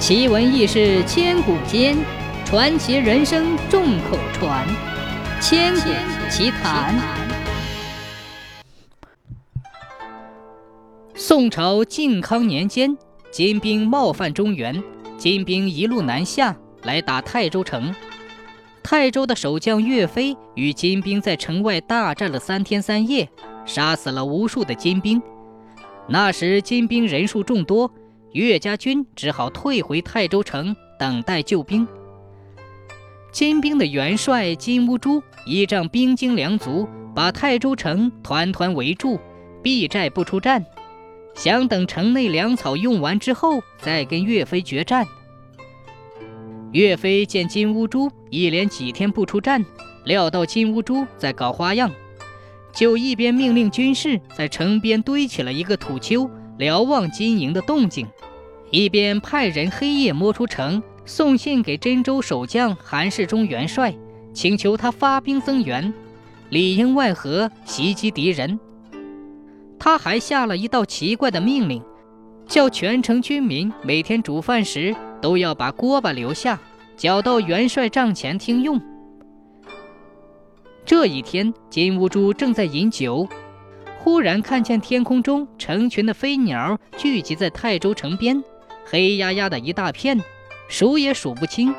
奇闻异事千古间，传奇人生众口传。千古奇谈。宋朝靖康年间，金兵冒犯中原，金兵一路南下来打泰州城。泰州的守将岳飞与金兵在城外大战了三天三夜，杀死了无数的金兵。那时金兵人数众多。岳家军只好退回泰州城，等待救兵。金兵的元帅金兀术依仗兵精粮足，把泰州城团团围住，避寨不出战，想等城内粮草用完之后再跟岳飞决战。岳飞见金兀术一连几天不出战，料到金兀术在搞花样，就一边命令军士在城边堆起了一个土丘，瞭望金营的动静。一边派人黑夜摸出城，送信给真州守将韩世忠元帅，请求他发兵增援，里应外合袭击敌人。他还下了一道奇怪的命令，叫全城军民每天煮饭时都要把锅巴留下，缴到元帅帐前听用。这一天，金兀术正在饮酒，忽然看见天空中成群的飞鸟聚集在泰州城边。黑压压的一大片，数也数不清。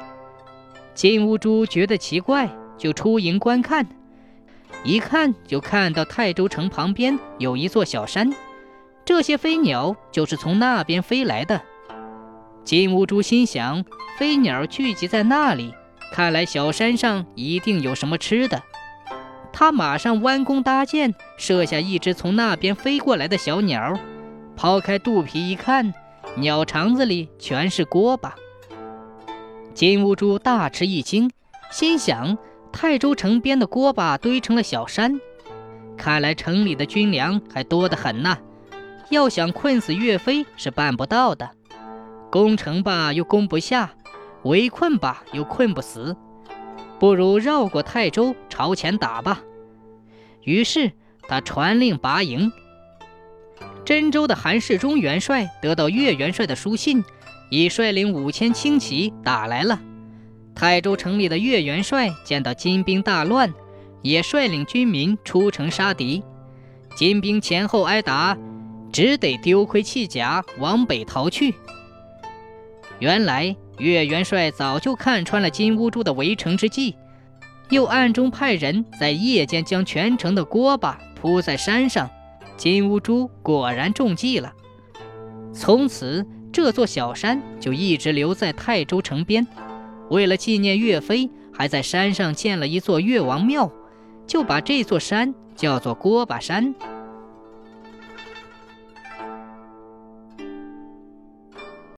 金兀术觉得奇怪，就出营观看。一看就看到泰州城旁边有一座小山，这些飞鸟就是从那边飞来的。金兀术心想，飞鸟聚集在那里，看来小山上一定有什么吃的。他马上弯弓搭箭，射下一只从那边飞过来的小鸟，抛开肚皮一看。鸟肠子里全是锅巴，金兀术大吃一惊，心想：泰州城边的锅巴堆成了小山，看来城里的军粮还多得很呐。要想困死岳飞是办不到的，攻城吧又攻不下，围困吧又困不死，不如绕过泰州朝前打吧。于是他传令拔营。真州的韩世忠元帅得到岳元帅的书信，已率领五千轻骑打来了。泰州城里的岳元帅见到金兵大乱，也率领军民出城杀敌。金兵前后挨打，只得丢盔弃甲往北逃去。原来岳元帅早就看穿了金兀术的围城之计，又暗中派人在夜间将全城的锅巴铺在山上。金兀术果然中计了，从此这座小山就一直留在泰州城边。为了纪念岳飞，还在山上建了一座岳王庙，就把这座山叫做锅巴山。